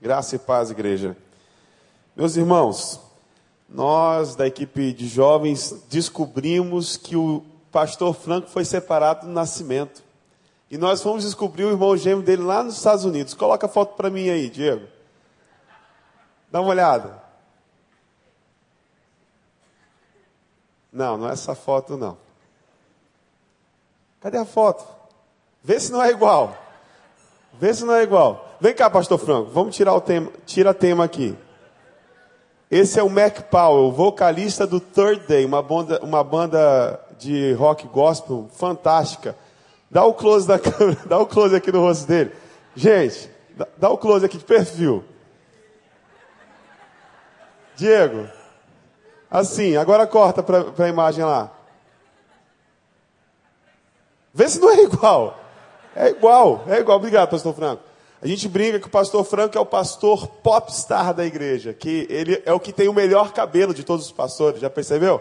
Graça e paz, igreja. Meus irmãos, nós da equipe de jovens descobrimos que o pastor Franco foi separado do nascimento. E nós fomos descobrir o irmão gêmeo dele lá nos Estados Unidos. Coloca a foto para mim aí, Diego. Dá uma olhada. Não, não é essa foto não. Cadê a foto? Vê se não é igual. Vê se não é igual. Vem cá, pastor Franco, vamos tirar o tema, tira tema aqui. Esse é o Mac Powell, vocalista do Third Day, uma banda, uma banda de rock gospel fantástica. Dá o close da câmera, dá o close aqui no rosto dele. Gente, dá, dá o close aqui de perfil. Diego, assim, agora corta para a imagem lá. Vê se não é igual. É igual, é igual. Obrigado, pastor Franco. A gente brinca que o pastor Franco é o pastor popstar da igreja, que ele é o que tem o melhor cabelo de todos os pastores, já percebeu?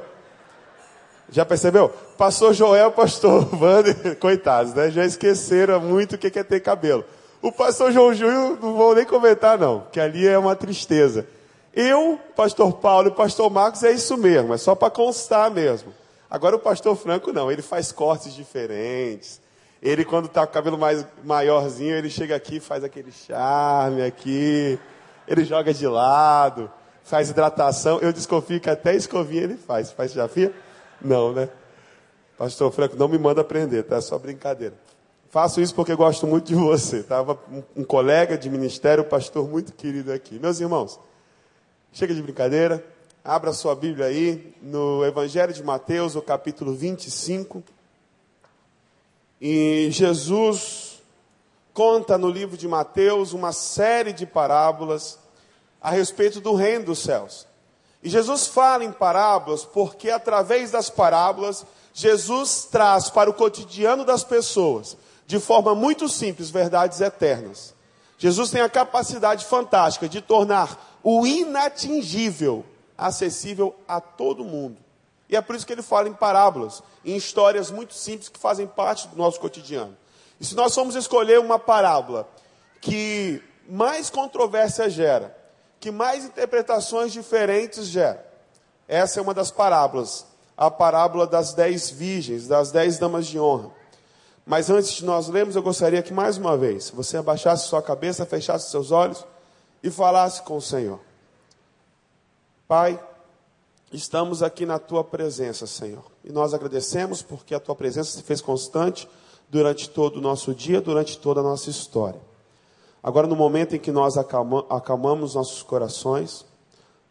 Já percebeu? Pastor Joel, pastor Wander, coitados, né? Já esqueceram muito o que é ter cabelo. O pastor João Júlio, não vou nem comentar não, que ali é uma tristeza. Eu, pastor Paulo e pastor Marcos é isso mesmo, é só para constar mesmo. Agora o pastor Franco não, ele faz cortes diferentes, ele, quando está com o cabelo mais maiorzinho, ele chega aqui, faz aquele charme aqui. Ele joga de lado, faz hidratação. Eu desconfio que até escovinha ele faz. Faz desafio? Não, né? Pastor Franco, não me manda aprender, tá? É só brincadeira. Faço isso porque gosto muito de você. Tava um, um colega de ministério, um pastor muito querido aqui. Meus irmãos, chega de brincadeira. Abra sua Bíblia aí no Evangelho de Mateus, o capítulo 25. E Jesus conta no livro de Mateus uma série de parábolas a respeito do reino dos céus. E Jesus fala em parábolas porque, através das parábolas, Jesus traz para o cotidiano das pessoas, de forma muito simples, verdades eternas. Jesus tem a capacidade fantástica de tornar o inatingível acessível a todo mundo. E é por isso que ele fala em parábolas, em histórias muito simples que fazem parte do nosso cotidiano. E se nós formos escolher uma parábola que mais controvérsia gera, que mais interpretações diferentes gera, essa é uma das parábolas, a parábola das dez virgens, das dez damas de honra. Mas antes de nós lermos, eu gostaria que mais uma vez você abaixasse sua cabeça, fechasse seus olhos e falasse com o Senhor. Pai, estamos aqui na tua presença, Senhor. E nós agradecemos porque a tua presença se fez constante durante todo o nosso dia, durante toda a nossa história. Agora, no momento em que nós acalma, acalmamos nossos corações,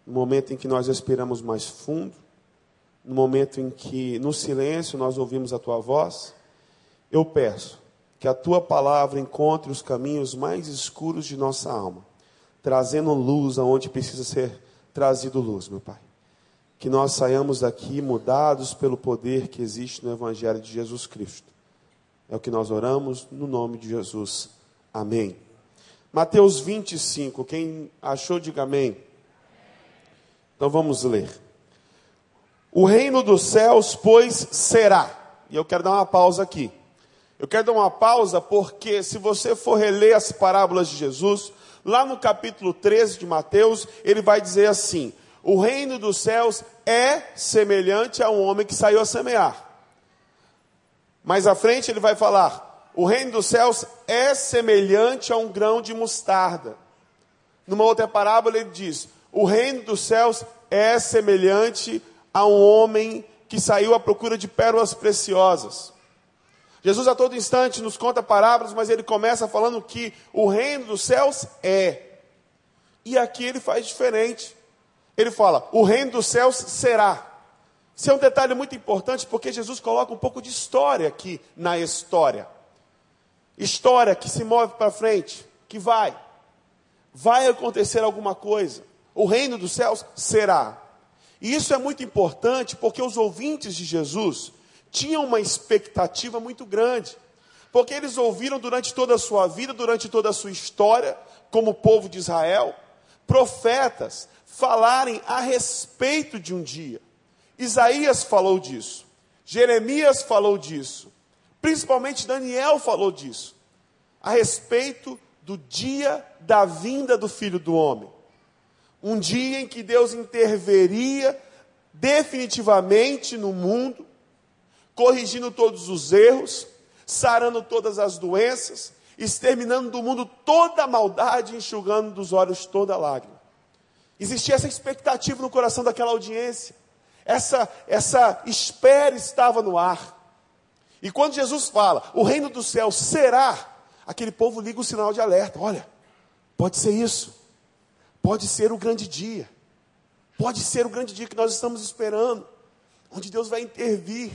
no momento em que nós respiramos mais fundo, no momento em que, no silêncio, nós ouvimos a tua voz, eu peço que a tua palavra encontre os caminhos mais escuros de nossa alma, trazendo luz aonde precisa ser trazido luz, meu Pai que nós saiamos daqui mudados pelo poder que existe no Evangelho de Jesus Cristo. É o que nós oramos no nome de Jesus. Amém. Mateus 25, quem achou, diga amém. Então vamos ler. O reino dos céus, pois, será. E eu quero dar uma pausa aqui. Eu quero dar uma pausa porque, se você for reler as parábolas de Jesus, lá no capítulo 13 de Mateus, ele vai dizer assim: o reino dos céus é semelhante a um homem que saiu a semear. Mais à frente ele vai falar: o reino dos céus é semelhante a um grão de mostarda. Numa outra parábola ele diz: o reino dos céus é semelhante a um homem que saiu à procura de pérolas preciosas. Jesus a todo instante nos conta parábolas, mas ele começa falando que o reino dos céus é. E aqui ele faz diferente. Ele fala: o reino dos céus será. Isso é um detalhe muito importante porque Jesus coloca um pouco de história aqui na história. História que se move para frente, que vai. Vai acontecer alguma coisa. O reino dos céus será. E isso é muito importante porque os ouvintes de Jesus tinham uma expectativa muito grande. Porque eles ouviram durante toda a sua vida, durante toda a sua história, como povo de Israel, profetas, falarem a respeito de um dia. Isaías falou disso, Jeremias falou disso, principalmente Daniel falou disso, a respeito do dia da vinda do Filho do Homem. Um dia em que Deus interveria definitivamente no mundo, corrigindo todos os erros, sarando todas as doenças, exterminando do mundo toda a maldade, enxugando dos olhos toda lágrima. Existia essa expectativa no coração daquela audiência. Essa, essa espera estava no ar. E quando Jesus fala, o reino do céu será, aquele povo liga o sinal de alerta. Olha, pode ser isso. Pode ser o grande dia. Pode ser o grande dia que nós estamos esperando. Onde Deus vai intervir.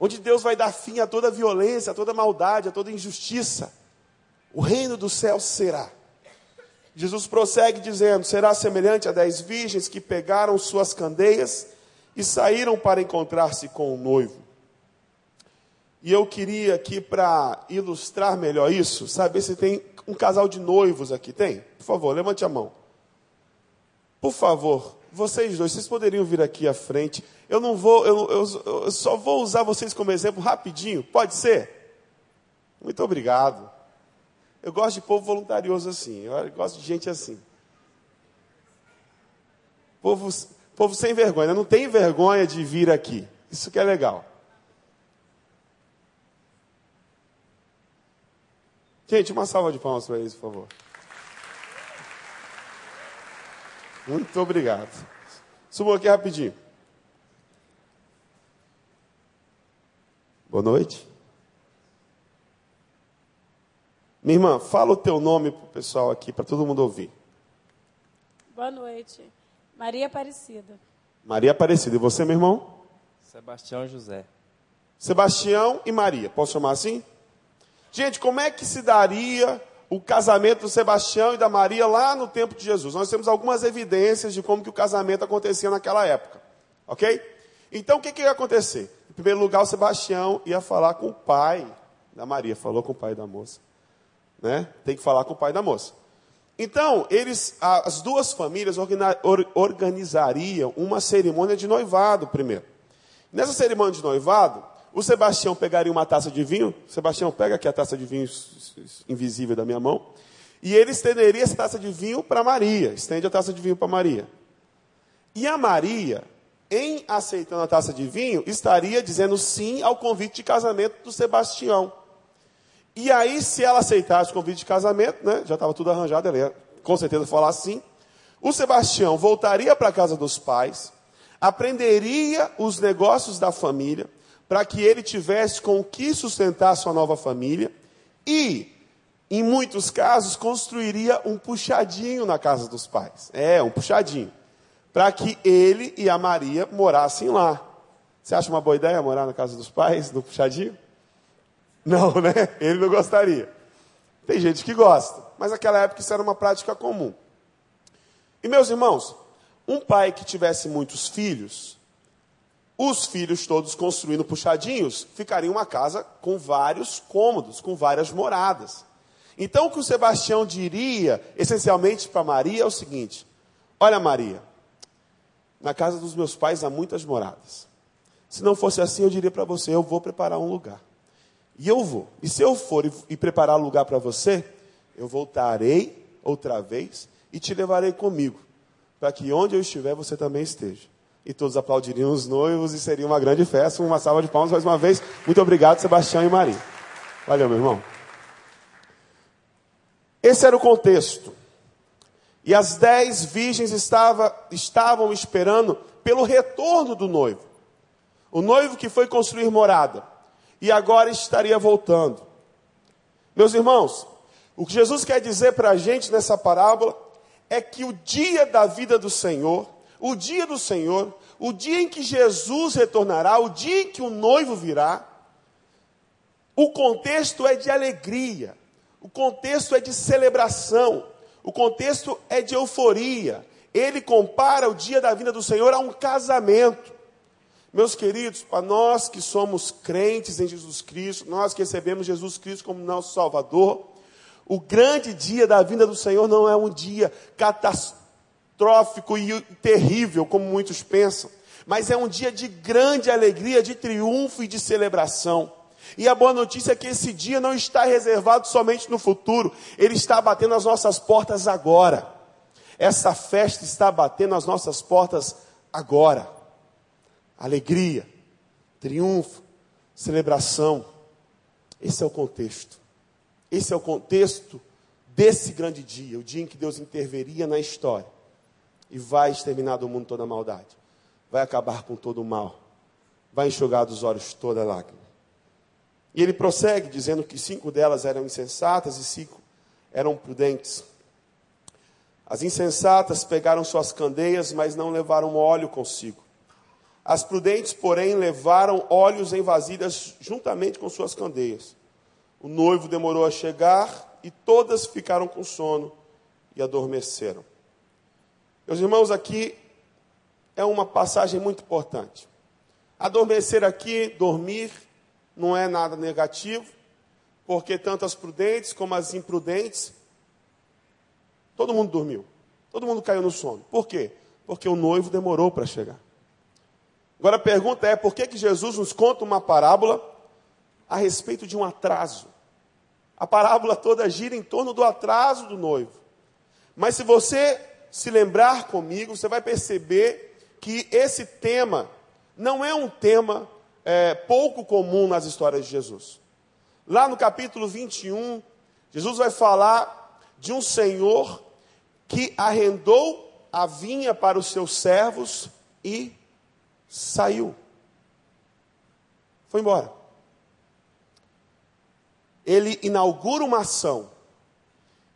Onde Deus vai dar fim a toda violência, a toda maldade, a toda injustiça. O reino do céu será. Jesus prossegue dizendo: será semelhante a dez virgens que pegaram suas candeias e saíram para encontrar-se com o noivo. E eu queria aqui, para ilustrar melhor isso, saber se tem um casal de noivos aqui. Tem? Por favor, levante a mão. Por favor, vocês dois, vocês poderiam vir aqui à frente. Eu não vou, eu, eu, eu só vou usar vocês como exemplo rapidinho. Pode ser? Muito obrigado. Eu gosto de povo voluntarioso assim. Eu gosto de gente assim. Povo, povo sem vergonha. Não tem vergonha de vir aqui. Isso que é legal. Gente, uma salva de palmas para eles, por favor. Muito obrigado. Subam aqui rapidinho. Boa noite. Minha irmã, fala o teu nome para o pessoal aqui, para todo mundo ouvir. Boa noite. Maria Aparecida. Maria Aparecida. E você, meu irmão? Sebastião José. Sebastião e Maria. Posso chamar assim? Gente, como é que se daria o casamento do Sebastião e da Maria lá no tempo de Jesus? Nós temos algumas evidências de como que o casamento acontecia naquela época. Ok? Então, o que, que ia acontecer? Em primeiro lugar, o Sebastião ia falar com o pai da Maria. Falou com o pai da moça. Né? Tem que falar com o pai da moça. Então, eles, as duas famílias organizariam uma cerimônia de noivado primeiro. Nessa cerimônia de noivado, o Sebastião pegaria uma taça de vinho. Sebastião, pega aqui a taça de vinho invisível da minha mão. E ele estenderia essa taça de vinho para Maria. Estende a taça de vinho para Maria. E a Maria, em aceitando a taça de vinho, estaria dizendo sim ao convite de casamento do Sebastião. E aí, se ela aceitasse o convite de casamento, né, já estava tudo arranjado, ela ia com certeza falar sim. O Sebastião voltaria para a casa dos pais, aprenderia os negócios da família, para que ele tivesse com o que sustentar sua nova família e, em muitos casos, construiria um puxadinho na casa dos pais. É, um puxadinho. Para que ele e a Maria morassem lá. Você acha uma boa ideia morar na casa dos pais, no puxadinho? Não, né? Ele não gostaria. Tem gente que gosta, mas naquela época isso era uma prática comum. E meus irmãos, um pai que tivesse muitos filhos, os filhos todos construindo puxadinhos, ficaria uma casa com vários cômodos, com várias moradas. Então o que o Sebastião diria, essencialmente para Maria, é o seguinte: Olha, Maria, na casa dos meus pais há muitas moradas. Se não fosse assim, eu diria para você: eu vou preparar um lugar. E eu vou. E se eu for e, e preparar lugar para você, eu voltarei outra vez e te levarei comigo, para que onde eu estiver você também esteja e todos aplaudiriam os noivos e seria uma grande festa. Uma salva de palmas mais uma vez. Muito obrigado, Sebastião e Maria. Valeu, meu irmão. Esse era o contexto. E as dez virgens estava, estavam esperando pelo retorno do noivo. O noivo que foi construir morada. E agora estaria voltando. Meus irmãos, o que Jesus quer dizer para a gente nessa parábola é que o dia da vida do Senhor o dia do Senhor, o dia em que Jesus retornará, o dia em que o noivo virá, o contexto é de alegria, o contexto é de celebração, o contexto é de euforia. Ele compara o dia da vinda do Senhor a um casamento. Meus queridos, para nós que somos crentes em Jesus Cristo, nós que recebemos Jesus Cristo como nosso Salvador, o grande dia da vinda do Senhor não é um dia catastrófico e terrível, como muitos pensam, mas é um dia de grande alegria, de triunfo e de celebração. E a boa notícia é que esse dia não está reservado somente no futuro, ele está batendo as nossas portas agora. Essa festa está batendo as nossas portas agora. Alegria, triunfo, celebração. Esse é o contexto. Esse é o contexto desse grande dia, o dia em que Deus interveria na história e vai exterminar do mundo toda a maldade, vai acabar com todo o mal, vai enxugar dos olhos toda a lágrima. E ele prossegue dizendo que cinco delas eram insensatas e cinco eram prudentes. As insensatas pegaram suas candeias, mas não levaram óleo consigo. As prudentes, porém, levaram óleos em vasilhas juntamente com suas candeias. O noivo demorou a chegar e todas ficaram com sono e adormeceram. Meus irmãos, aqui é uma passagem muito importante. Adormecer aqui, dormir, não é nada negativo, porque tanto as prudentes como as imprudentes, todo mundo dormiu, todo mundo caiu no sono. Por quê? Porque o noivo demorou para chegar. Agora a pergunta é: por que, que Jesus nos conta uma parábola a respeito de um atraso? A parábola toda gira em torno do atraso do noivo. Mas se você se lembrar comigo, você vai perceber que esse tema não é um tema é, pouco comum nas histórias de Jesus. Lá no capítulo 21, Jesus vai falar de um senhor que arrendou a vinha para os seus servos e saiu. Foi embora. Ele inaugura uma ação.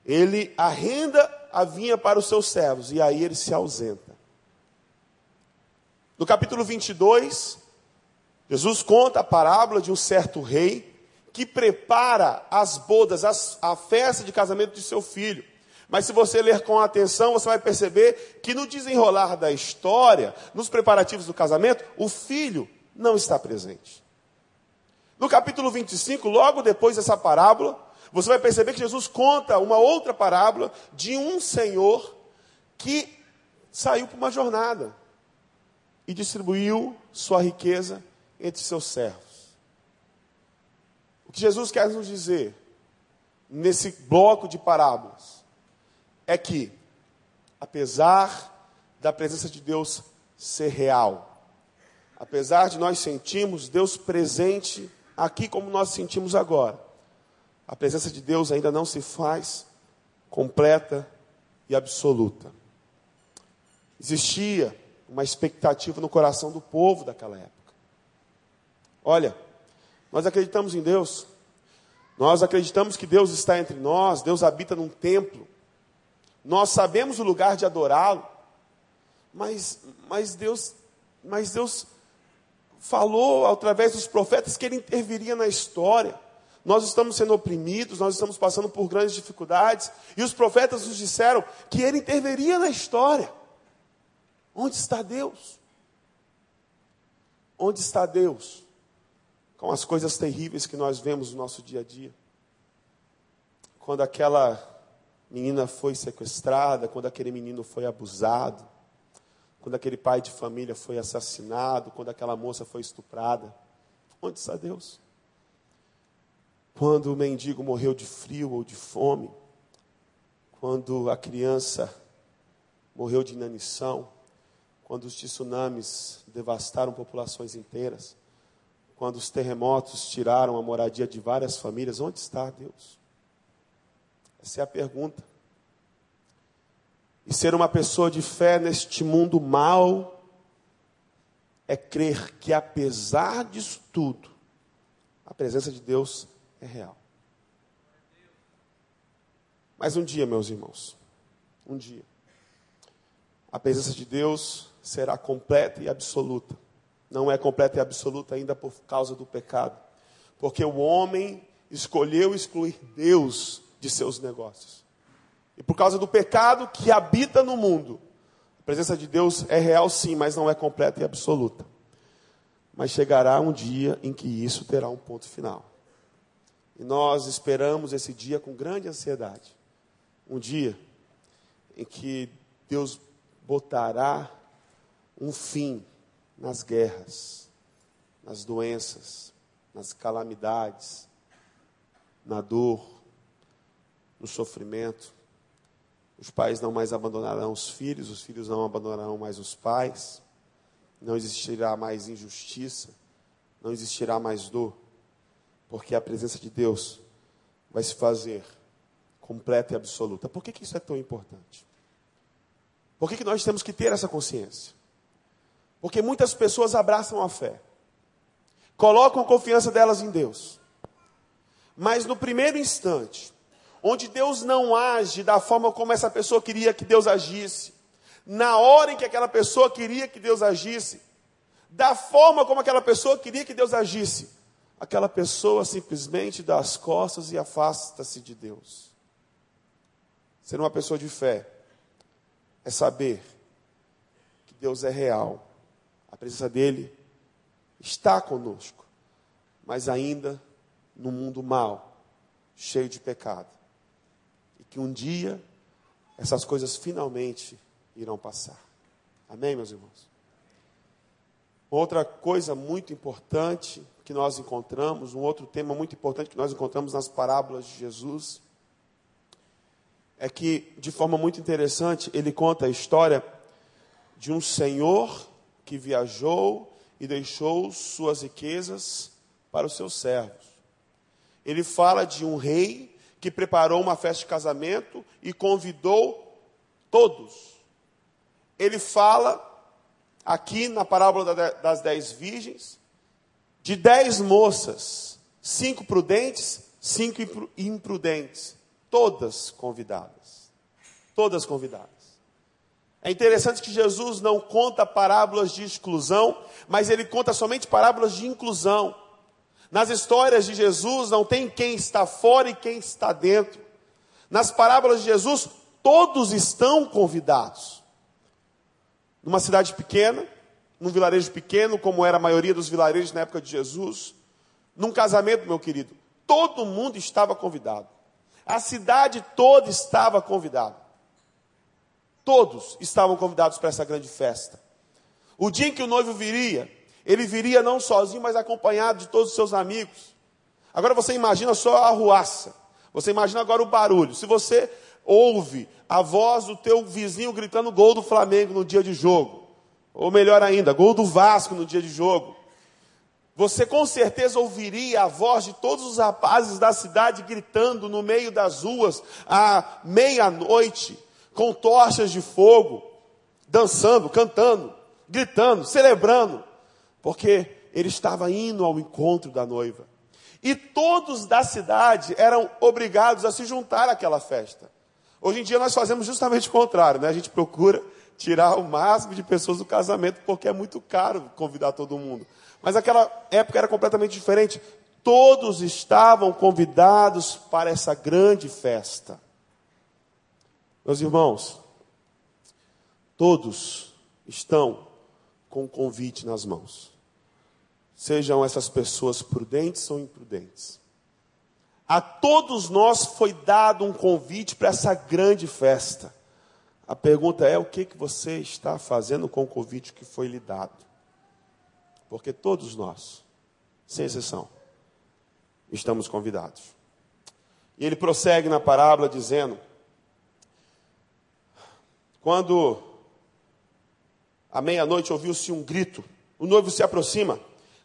Ele arrenda a vinha para os seus servos e aí ele se ausenta. No capítulo 22, Jesus conta a parábola de um certo rei que prepara as bodas, as, a festa de casamento de seu filho. Mas se você ler com atenção, você vai perceber que no desenrolar da história, nos preparativos do casamento, o filho não está presente. No capítulo 25, logo depois dessa parábola, você vai perceber que Jesus conta uma outra parábola de um senhor que saiu para uma jornada e distribuiu sua riqueza entre seus servos. O que Jesus quer nos dizer nesse bloco de parábolas é que, apesar da presença de Deus ser real, apesar de nós sentirmos Deus presente aqui como nós sentimos agora, a presença de Deus ainda não se faz completa e absoluta. Existia uma expectativa no coração do povo daquela época. Olha, nós acreditamos em Deus, nós acreditamos que Deus está entre nós, Deus habita num templo, nós sabemos o lugar de adorá-lo, mas, mas, Deus, mas Deus falou através dos profetas que ele interviria na história. Nós estamos sendo oprimidos, nós estamos passando por grandes dificuldades, e os profetas nos disseram que ele interviria na história. Onde está Deus? Onde está Deus? Com as coisas terríveis que nós vemos no nosso dia a dia. Quando aquela menina foi sequestrada, quando aquele menino foi abusado, quando aquele pai de família foi assassinado, quando aquela moça foi estuprada. Onde está Deus? Quando o mendigo morreu de frio ou de fome, quando a criança morreu de inanição, quando os tsunamis devastaram populações inteiras, quando os terremotos tiraram a moradia de várias famílias, onde está Deus? Essa é a pergunta. E ser uma pessoa de fé neste mundo mal é crer que, apesar disso tudo, a presença de Deus é real. Mas um dia, meus irmãos, um dia, a presença de Deus será completa e absoluta. Não é completa e absoluta ainda por causa do pecado, porque o homem escolheu excluir Deus de seus negócios. E por causa do pecado que habita no mundo, a presença de Deus é real sim, mas não é completa e absoluta. Mas chegará um dia em que isso terá um ponto final. E nós esperamos esse dia com grande ansiedade. Um dia em que Deus botará um fim nas guerras, nas doenças, nas calamidades, na dor, no sofrimento. Os pais não mais abandonarão os filhos, os filhos não abandonarão mais os pais. Não existirá mais injustiça, não existirá mais dor, porque a presença de Deus vai se fazer completa e absoluta. Por que, que isso é tão importante? Por que, que nós temos que ter essa consciência? Porque muitas pessoas abraçam a fé, colocam a confiança delas em Deus, mas no primeiro instante, onde Deus não age da forma como essa pessoa queria que Deus agisse, na hora em que aquela pessoa queria que Deus agisse, da forma como aquela pessoa queria que Deus agisse, aquela pessoa simplesmente dá as costas e afasta-se de Deus. Ser uma pessoa de fé é saber que Deus é real, a presença dEle está conosco, mas ainda no mundo mal, cheio de pecado que um dia essas coisas finalmente irão passar. Amém, meus irmãos? Outra coisa muito importante que nós encontramos, um outro tema muito importante que nós encontramos nas parábolas de Jesus, é que, de forma muito interessante, ele conta a história de um senhor que viajou e deixou suas riquezas para os seus servos. Ele fala de um rei que preparou uma festa de casamento e convidou todos. Ele fala aqui na parábola das dez virgens de dez moças, cinco prudentes, cinco imprudentes, todas convidadas. Todas convidadas. É interessante que Jesus não conta parábolas de exclusão, mas ele conta somente parábolas de inclusão. Nas histórias de Jesus não tem quem está fora e quem está dentro. Nas parábolas de Jesus, todos estão convidados. Numa cidade pequena, num vilarejo pequeno, como era a maioria dos vilarejos na época de Jesus, num casamento, meu querido, todo mundo estava convidado. A cidade toda estava convidada. Todos estavam convidados para essa grande festa. O dia em que o noivo viria, ele viria não sozinho, mas acompanhado de todos os seus amigos. Agora você imagina só a ruaça. Você imagina agora o barulho. Se você ouve a voz do teu vizinho gritando gol do Flamengo no dia de jogo, ou melhor ainda, gol do Vasco no dia de jogo, você com certeza ouviria a voz de todos os rapazes da cidade gritando no meio das ruas à meia-noite, com tochas de fogo, dançando, cantando, gritando, celebrando porque ele estava indo ao encontro da noiva. E todos da cidade eram obrigados a se juntar àquela festa. Hoje em dia nós fazemos justamente o contrário, né? A gente procura tirar o máximo de pessoas do casamento, porque é muito caro convidar todo mundo. Mas aquela época era completamente diferente. Todos estavam convidados para essa grande festa. Meus irmãos, todos estão com o convite nas mãos. Sejam essas pessoas prudentes ou imprudentes. A todos nós foi dado um convite para essa grande festa. A pergunta é: o que, que você está fazendo com o convite que foi lhe dado? Porque todos nós, sem exceção, estamos convidados. E ele prossegue na parábola dizendo: quando à meia-noite ouviu-se um grito, o noivo se aproxima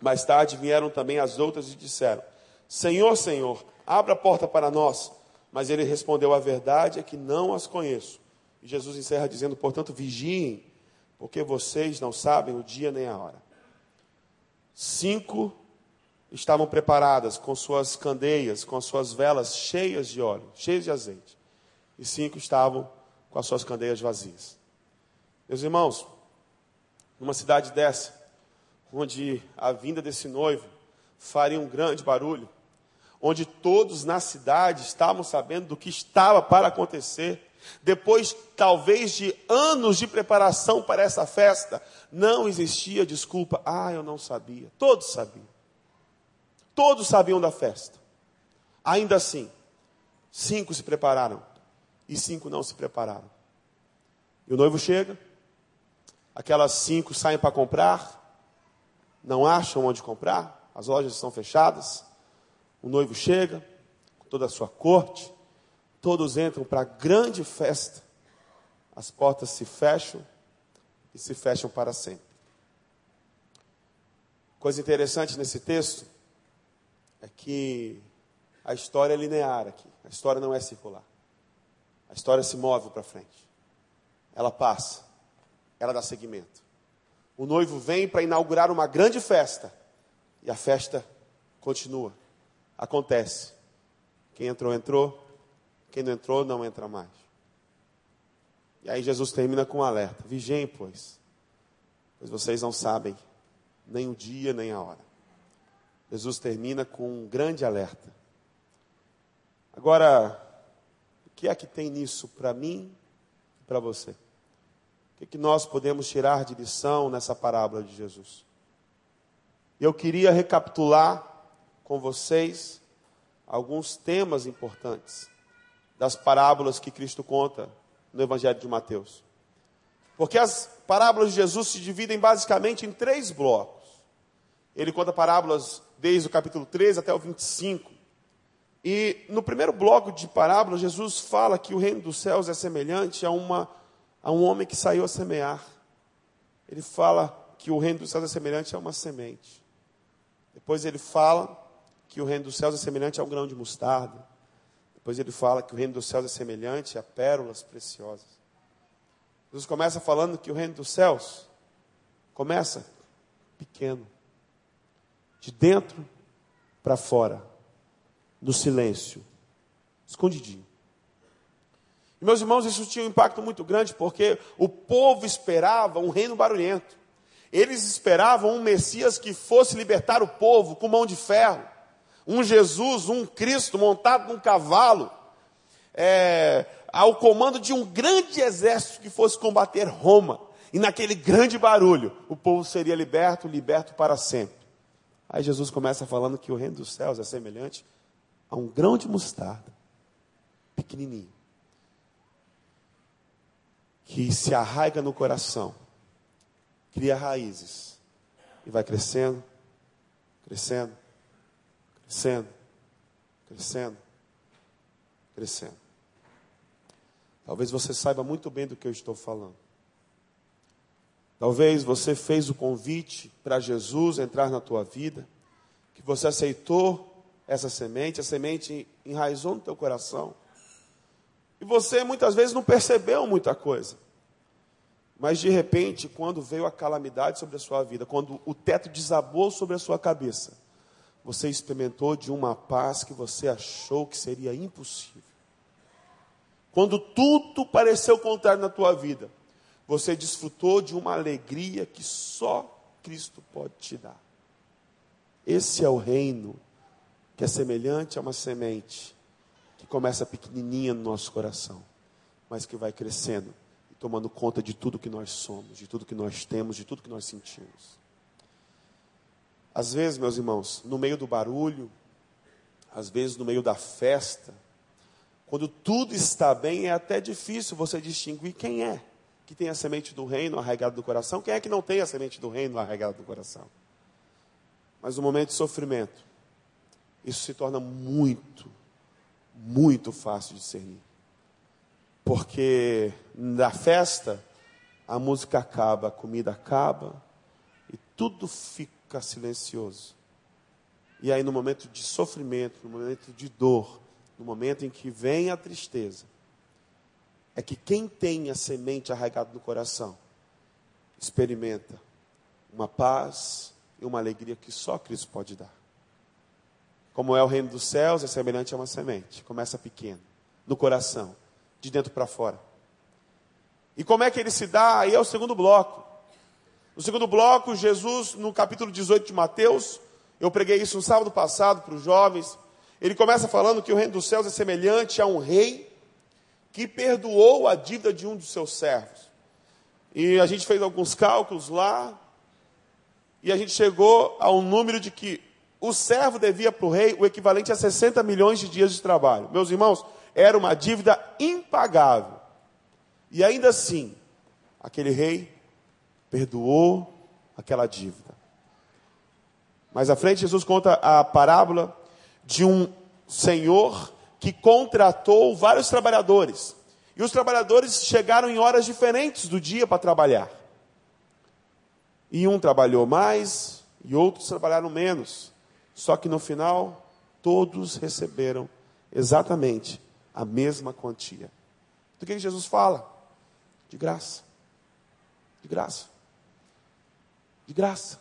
Mais tarde vieram também as outras e disseram: Senhor, Senhor, abra a porta para nós. Mas ele respondeu: A verdade é que não as conheço. E Jesus encerra dizendo: Portanto, vigiem, porque vocês não sabem o dia nem a hora. Cinco estavam preparadas com suas candeias, com suas velas cheias de óleo, cheias de azeite. E cinco estavam com as suas candeias vazias. Meus irmãos, numa cidade dessa, onde a vinda desse noivo faria um grande barulho, onde todos na cidade estavam sabendo do que estava para acontecer. Depois, talvez, de anos de preparação para essa festa, não existia desculpa. Ah, eu não sabia. Todos sabiam. Todos sabiam da festa. Ainda assim, cinco se prepararam e cinco não se prepararam. E o noivo chega, aquelas cinco saem para comprar, não acham onde comprar, as lojas estão fechadas. O noivo chega, com toda a sua corte, todos entram para a grande festa, as portas se fecham e se fecham para sempre. Coisa interessante nesse texto é que a história é linear aqui, a história não é circular. A história se move para frente. Ela passa, ela dá seguimento. O noivo vem para inaugurar uma grande festa e a festa continua. Acontece. Quem entrou, entrou. Quem não entrou, não entra mais. E aí Jesus termina com um alerta: Vigiem, pois, pois vocês não sabem nem o dia nem a hora. Jesus termina com um grande alerta. Agora, o que é que tem nisso para mim e para você? Que, que nós podemos tirar de lição nessa parábola de Jesus? Eu queria recapitular com vocês alguns temas importantes das parábolas que Cristo conta no Evangelho de Mateus. Porque as parábolas de Jesus se dividem basicamente em três blocos. Ele conta parábolas desde o capítulo 13 até o 25. E no primeiro bloco de parábolas, Jesus fala que o reino dos céus é semelhante a, uma, a um homem que saiu a semear. Ele fala que o reino dos céus é semelhante a uma semente. Depois ele fala que o reino dos céus é semelhante a um grão de mostarda. Depois ele fala que o reino dos céus é semelhante a pérolas preciosas. Jesus começa falando que o reino dos céus começa pequeno, de dentro para fora, no silêncio, escondidinho. Meus irmãos, isso tinha um impacto muito grande, porque o povo esperava um reino barulhento. Eles esperavam um Messias que fosse libertar o povo com mão de ferro um Jesus, um Cristo montado num cavalo, é, ao comando de um grande exército que fosse combater Roma. E naquele grande barulho, o povo seria liberto, liberto para sempre. Aí Jesus começa falando que o reino dos céus é semelhante a um grão de mostarda, pequenininho, que se arraiga no coração, cria raízes e vai crescendo, crescendo, crescendo, crescendo, crescendo. Talvez você saiba muito bem do que eu estou falando. Talvez você fez o convite para Jesus entrar na tua vida, que você aceitou essa semente, a semente enraizou no teu coração. E você muitas vezes não percebeu muita coisa. Mas de repente, quando veio a calamidade sobre a sua vida, quando o teto desabou sobre a sua cabeça, você experimentou de uma paz que você achou que seria impossível. Quando tudo pareceu contrário na tua vida, você desfrutou de uma alegria que só Cristo pode te dar. Esse é o reino que é semelhante a uma semente começa pequenininha no nosso coração, mas que vai crescendo e tomando conta de tudo que nós somos, de tudo que nós temos, de tudo que nós sentimos. Às vezes, meus irmãos, no meio do barulho, às vezes no meio da festa, quando tudo está bem, é até difícil você distinguir quem é que tem a semente do reino arraigada do coração, quem é que não tem a semente do reino arraigada do coração. Mas no momento de sofrimento, isso se torna muito, muito fácil de discernir. Porque na festa, a música acaba, a comida acaba, e tudo fica silencioso. E aí, no momento de sofrimento, no momento de dor, no momento em que vem a tristeza, é que quem tem a semente arraigada no coração experimenta uma paz e uma alegria que só Cristo pode dar. Como é o reino dos céus, é semelhante a uma semente. Começa pequeno, no coração, de dentro para fora. E como é que ele se dá? Aí é o segundo bloco. No segundo bloco, Jesus, no capítulo 18 de Mateus, eu preguei isso no sábado passado para os jovens. Ele começa falando que o reino dos céus é semelhante a um rei que perdoou a dívida de um dos seus servos. E a gente fez alguns cálculos lá, e a gente chegou ao número de que o servo devia para o rei o equivalente a 60 milhões de dias de trabalho. Meus irmãos, era uma dívida impagável. E ainda assim, aquele rei perdoou aquela dívida. Mais à frente, Jesus conta a parábola de um senhor que contratou vários trabalhadores. E os trabalhadores chegaram em horas diferentes do dia para trabalhar. E um trabalhou mais e outros trabalharam menos. Só que no final, todos receberam exatamente a mesma quantia. Do que Jesus fala? De graça. De graça. De graça.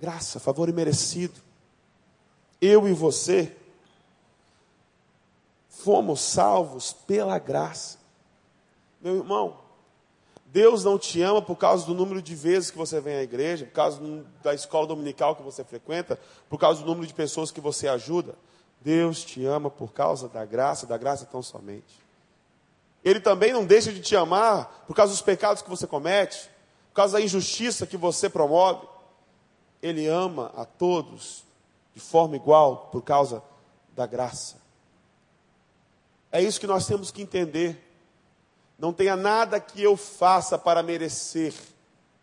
Graça, favor imerecido. Eu e você fomos salvos pela graça. Meu irmão, Deus não te ama por causa do número de vezes que você vem à igreja, por causa da escola dominical que você frequenta, por causa do número de pessoas que você ajuda. Deus te ama por causa da graça, da graça tão somente. Ele também não deixa de te amar por causa dos pecados que você comete, por causa da injustiça que você promove. Ele ama a todos de forma igual por causa da graça. É isso que nós temos que entender. Não tenha nada que eu faça para merecer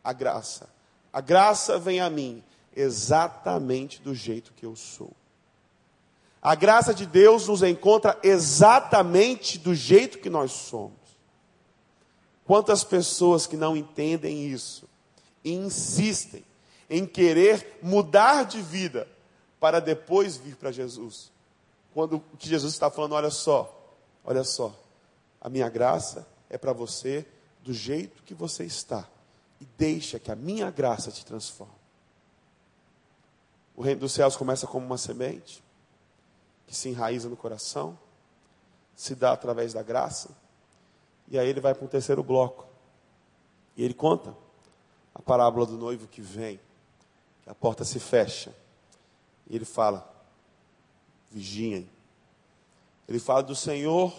a graça. A graça vem a mim exatamente do jeito que eu sou. A graça de Deus nos encontra exatamente do jeito que nós somos. Quantas pessoas que não entendem isso e insistem em querer mudar de vida para depois vir para Jesus. Quando o que Jesus está falando, olha só, olha só, a minha graça é para você do jeito que você está. E deixa que a minha graça te transforme. O reino dos céus começa como uma semente que se enraiza no coração, se dá através da graça, e aí ele vai para um terceiro bloco. E ele conta a parábola do noivo que vem, a porta se fecha, e ele fala: vigiem. Ele fala do Senhor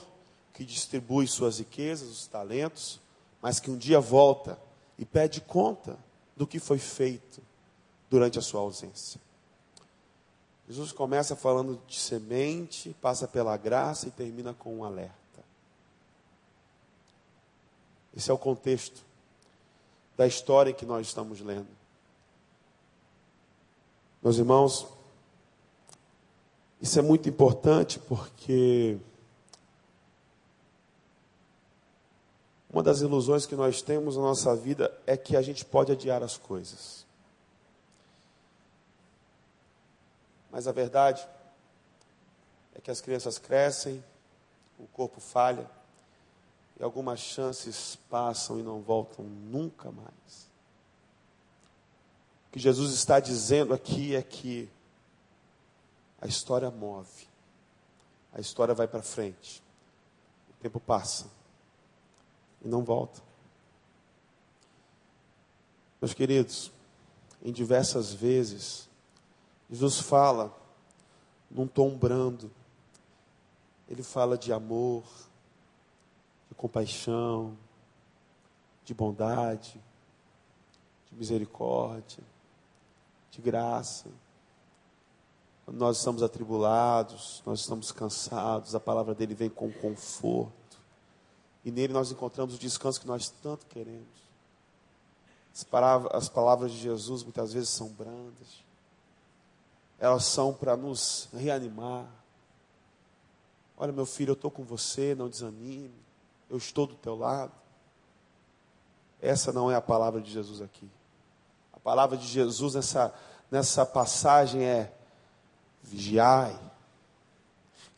que distribui suas riquezas, os talentos, mas que um dia volta e pede conta do que foi feito durante a sua ausência. Jesus começa falando de semente, passa pela graça e termina com um alerta. Esse é o contexto da história que nós estamos lendo. Meus irmãos, isso é muito importante porque Uma das ilusões que nós temos na nossa vida é que a gente pode adiar as coisas. Mas a verdade é que as crianças crescem, o corpo falha, e algumas chances passam e não voltam nunca mais. O que Jesus está dizendo aqui é que a história move, a história vai para frente, o tempo passa e não volta. Meus queridos, em diversas vezes, Jesus fala num tom brando, ele fala de amor, de compaixão, de bondade, de misericórdia, de graça. Quando nós estamos atribulados, nós estamos cansados, a palavra dele vem com conforto. E nele nós encontramos o descanso que nós tanto queremos. As palavras, as palavras de Jesus muitas vezes são brandas. Elas são para nos reanimar. Olha, meu filho, eu estou com você, não desanime. Eu estou do teu lado. Essa não é a palavra de Jesus aqui. A palavra de Jesus nessa, nessa passagem é: vigiai,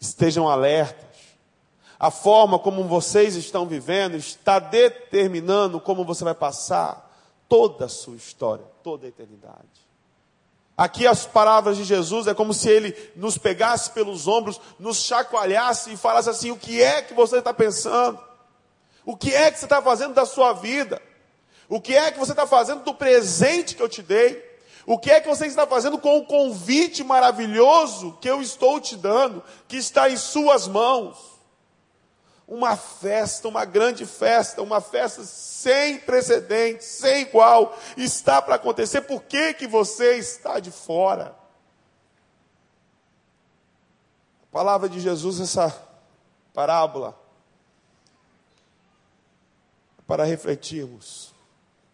estejam alertas a forma como vocês estão vivendo está determinando como você vai passar toda a sua história, toda a eternidade. Aqui as palavras de Jesus é como se ele nos pegasse pelos ombros, nos chacoalhasse e falasse assim: o que é que você está pensando? O que é que você está fazendo da sua vida? O que é que você está fazendo do presente que eu te dei? O que é que você está fazendo com o convite maravilhoso que eu estou te dando, que está em suas mãos? Uma festa, uma grande festa, uma festa sem precedentes, sem igual, está para acontecer. Por que, que você está de fora? A palavra de Jesus, essa parábola, para refletirmos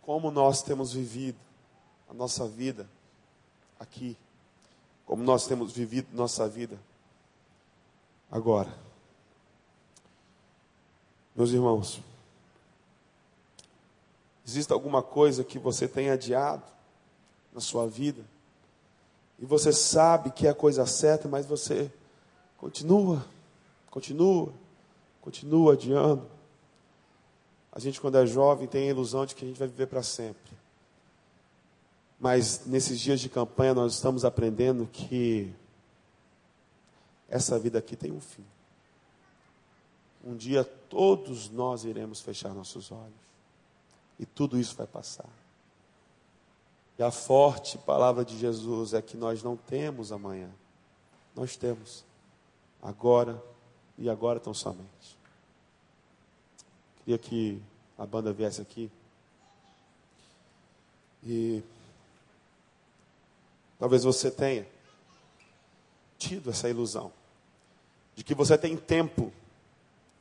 como nós temos vivido a nossa vida aqui, como nós temos vivido nossa vida agora. Meus irmãos, existe alguma coisa que você tem adiado na sua vida e você sabe que é a coisa certa, mas você continua, continua, continua adiando. A gente, quando é jovem, tem a ilusão de que a gente vai viver para sempre. Mas nesses dias de campanha, nós estamos aprendendo que essa vida aqui tem um fim. Um dia todos nós iremos fechar nossos olhos. E tudo isso vai passar. E a forte palavra de Jesus é que nós não temos amanhã. Nós temos agora e agora tão somente. Queria que a banda viesse aqui. E talvez você tenha tido essa ilusão de que você tem tempo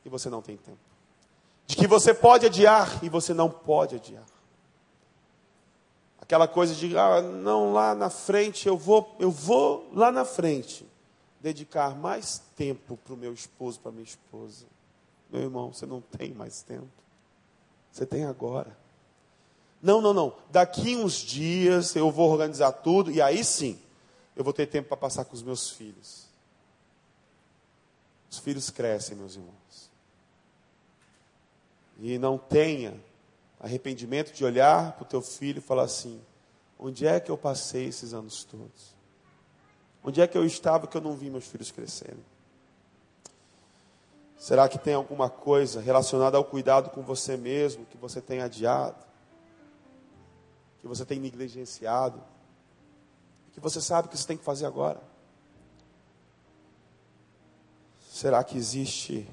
e você não tem tempo. De que você pode adiar e você não pode adiar. Aquela coisa de, ah, não, lá na frente, eu vou, eu vou lá na frente dedicar mais tempo para o meu esposo, para minha esposa. Meu irmão, você não tem mais tempo. Você tem agora. Não, não, não. Daqui uns dias eu vou organizar tudo e aí sim eu vou ter tempo para passar com os meus filhos. Os filhos crescem, meus irmãos. E não tenha arrependimento de olhar para o teu filho e falar assim: onde é que eu passei esses anos todos? Onde é que eu estava que eu não vi meus filhos crescerem? Será que tem alguma coisa relacionada ao cuidado com você mesmo que você tem adiado? Que você tem negligenciado? Que você sabe que você tem que fazer agora? Será que existe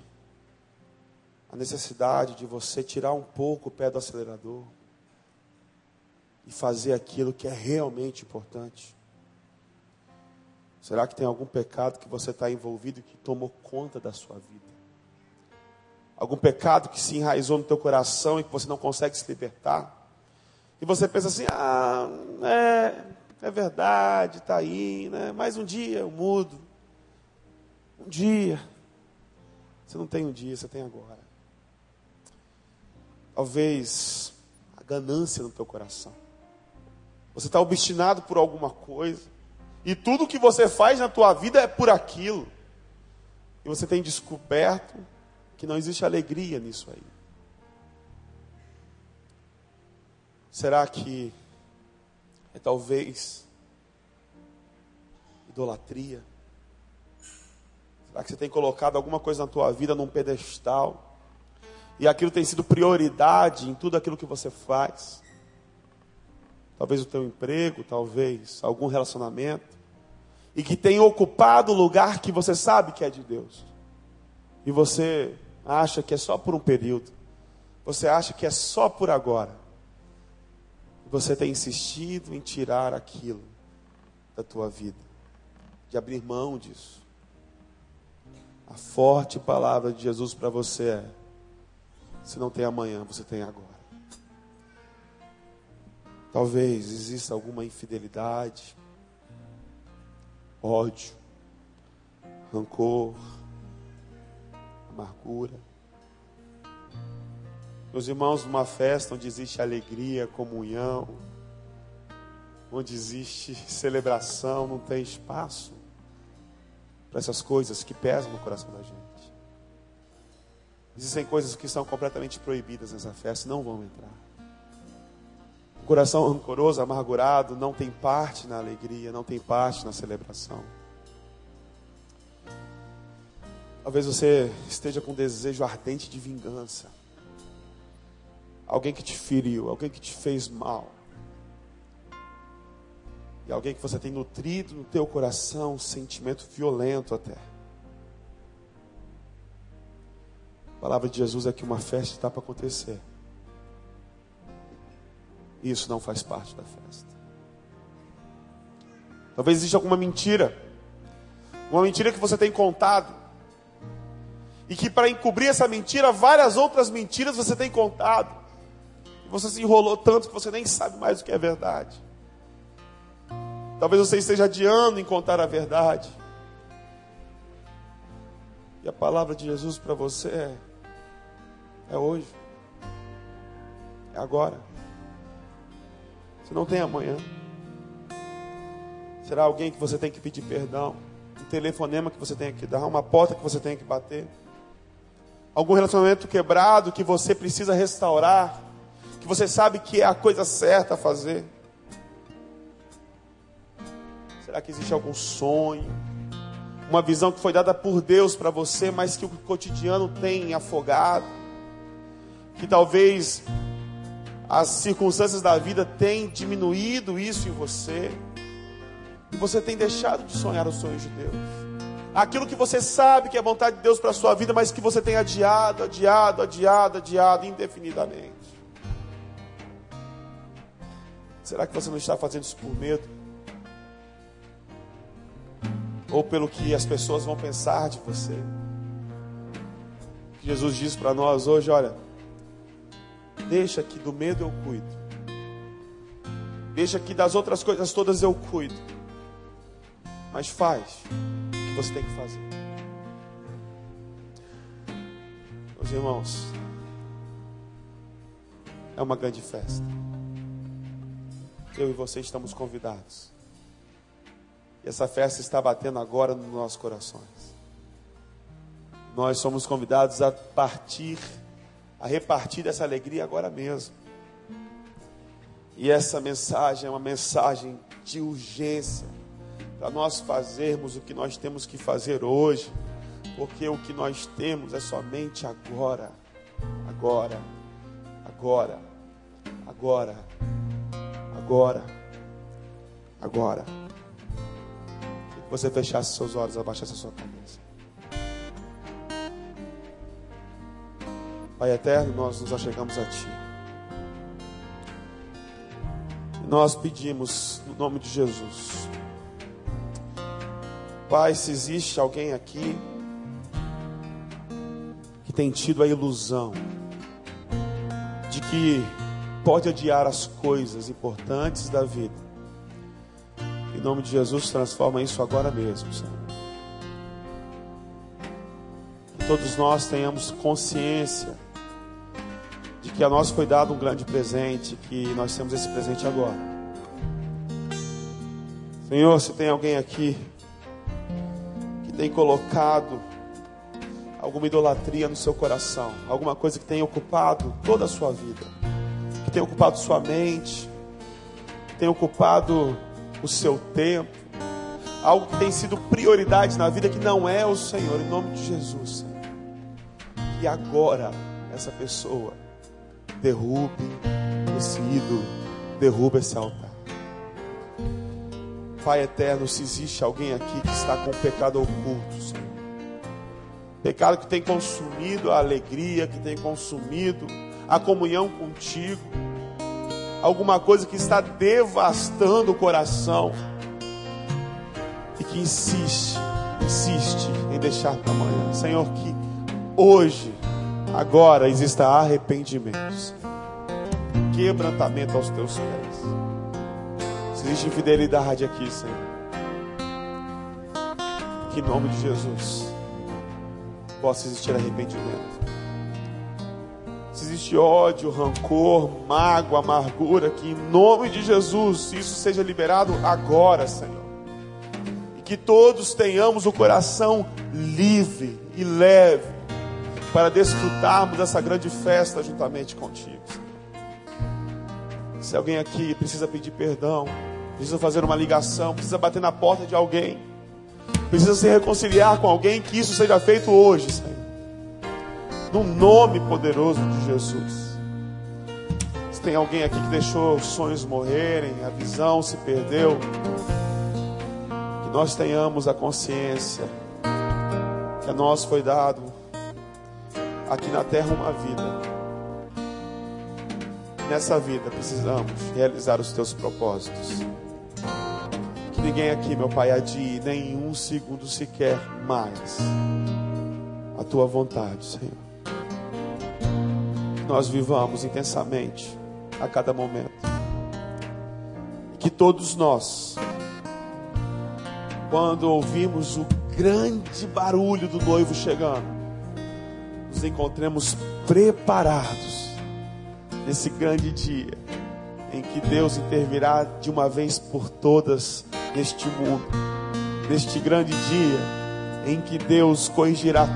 a necessidade de você tirar um pouco o pé do acelerador e fazer aquilo que é realmente importante? Será que tem algum pecado que você está envolvido e que tomou conta da sua vida? Algum pecado que se enraizou no teu coração e que você não consegue se libertar? E você pensa assim, ah, é, é verdade, está aí, né? mais um dia eu mudo. Um dia. Você não tem um dia, você tem agora. Talvez a ganância no teu coração. Você está obstinado por alguma coisa. E tudo que você faz na tua vida é por aquilo. E você tem descoberto que não existe alegria nisso aí. Será que é talvez idolatria? Será que você tem colocado alguma coisa na tua vida num pedestal? E aquilo tem sido prioridade em tudo aquilo que você faz? talvez o teu emprego, talvez algum relacionamento, e que tem ocupado o lugar que você sabe que é de Deus. E você acha que é só por um período. Você acha que é só por agora. Você tem insistido em tirar aquilo da tua vida, de abrir mão disso. A forte palavra de Jesus para você é: se não tem amanhã, você tem agora. Talvez exista alguma infidelidade, ódio, rancor, amargura. Meus irmãos, numa festa onde existe alegria, comunhão, onde existe celebração, não tem espaço para essas coisas que pesam no coração da gente. Existem coisas que são completamente proibidas nessa festa, não vão entrar. O coração rancoroso, amargurado, não tem parte na alegria, não tem parte na celebração. Talvez você esteja com um desejo ardente de vingança. Alguém que te feriu, alguém que te fez mal. E alguém que você tem nutrido no teu coração um sentimento violento até. A palavra de Jesus é que uma festa está para acontecer. E isso não faz parte da festa. Talvez exista alguma mentira. Uma mentira que você tem contado. E que para encobrir essa mentira, várias outras mentiras você tem contado. E você se enrolou tanto que você nem sabe mais o que é verdade. Talvez você esteja adiando em contar a verdade. E a palavra de Jesus para você é é hoje. É agora. Você não tem amanhã. Será alguém que você tem que pedir perdão? Um telefonema que você tem que dar? Uma porta que você tem que bater? Algum relacionamento quebrado que você precisa restaurar? Que você sabe que é a coisa certa a fazer? Será que existe algum sonho? Uma visão que foi dada por Deus para você, mas que o cotidiano tem afogado? Que talvez as circunstâncias da vida tenham diminuído isso em você, e você tem deixado de sonhar os sonhos de Deus. Aquilo que você sabe que é vontade de Deus para a sua vida, mas que você tem adiado, adiado, adiado, adiado indefinidamente. Será que você não está fazendo isso por medo? Ou pelo que as pessoas vão pensar de você? Jesus diz para nós hoje: olha, Deixa que do medo eu cuido. Deixa que das outras coisas todas eu cuido. Mas faz o que você tem que fazer. Meus irmãos, é uma grande festa. Eu e você estamos convidados. E essa festa está batendo agora nos nossos corações. Nós somos convidados a partir a repartir essa alegria agora mesmo. E essa mensagem é uma mensagem de urgência para nós fazermos o que nós temos que fazer hoje, porque o que nós temos é somente agora, agora, agora, agora, agora, agora. Que você fechasse seus olhos, abaixasse a sua cabeça. Pai eterno, nós nos achegamos a Ti. Nós pedimos, no nome de Jesus, Pai, se existe alguém aqui que tem tido a ilusão de que pode adiar as coisas importantes da vida, em nome de Jesus, transforma isso agora mesmo, Senhor. Que todos nós tenhamos consciência que a nós foi dado um grande presente, que nós temos esse presente agora. Senhor, se tem alguém aqui que tem colocado alguma idolatria no seu coração, alguma coisa que tem ocupado toda a sua vida, que tem ocupado sua mente, que tem ocupado o seu tempo, algo que tem sido prioridade na vida que não é o Senhor, em nome de Jesus, Senhor. E agora essa pessoa derrube esse ídolo, derruba esse altar. Pai eterno, se existe alguém aqui que está com pecado oculto, Senhor. Pecado que tem consumido a alegria, que tem consumido a comunhão contigo. Alguma coisa que está devastando o coração. E que insiste, insiste em deixar para amanhã. Senhor, que hoje Agora exista arrependimento, quebrantamento aos teus pés. Se existe infidelidade aqui, Senhor, que em nome de Jesus possa existir arrependimento. Se existe ódio, rancor, mágoa, amargura, que em nome de Jesus isso seja liberado agora, Senhor. E que todos tenhamos o coração livre e leve para desfrutarmos dessa grande festa juntamente contigo. Se alguém aqui precisa pedir perdão, precisa fazer uma ligação, precisa bater na porta de alguém, precisa se reconciliar com alguém, que isso seja feito hoje, Senhor. No nome poderoso de Jesus. Se tem alguém aqui que deixou os sonhos morrerem, a visão se perdeu, que nós tenhamos a consciência que a nós foi dado aqui na terra uma vida. Nessa vida precisamos realizar os teus propósitos. Que ninguém aqui, meu Pai, adie nem um segundo sequer mais a tua vontade, Senhor. Que nós vivamos intensamente a cada momento. Que todos nós, quando ouvimos o grande barulho do noivo chegando, nos encontremos preparados nesse grande dia em que Deus intervirá de uma vez por todas neste mundo, neste grande dia em que Deus corrigirá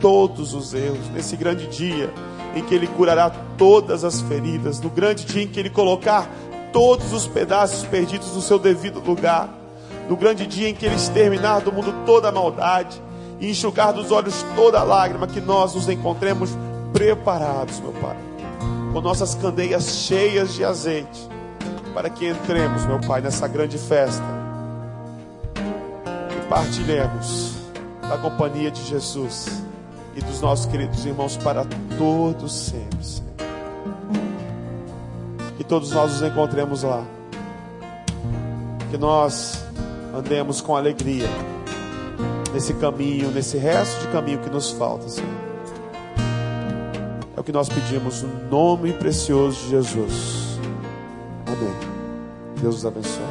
todos os erros, nesse grande dia em que Ele curará todas as feridas, no grande dia em que Ele colocar todos os pedaços perdidos no seu devido lugar, no grande dia em que Ele exterminar do mundo toda a maldade e enxugar dos olhos toda a lágrima, que nós nos encontremos preparados, meu Pai, com nossas candeias cheias de azeite, para que entremos, meu Pai, nessa grande festa e partilhemos da companhia de Jesus e dos nossos queridos irmãos para todos sempre. Que todos nós nos encontremos lá. Que nós andemos com alegria nesse caminho, nesse resto de caminho que nos falta, Senhor. É o que nós pedimos no nome precioso de Jesus. Amém. Deus os abençoe.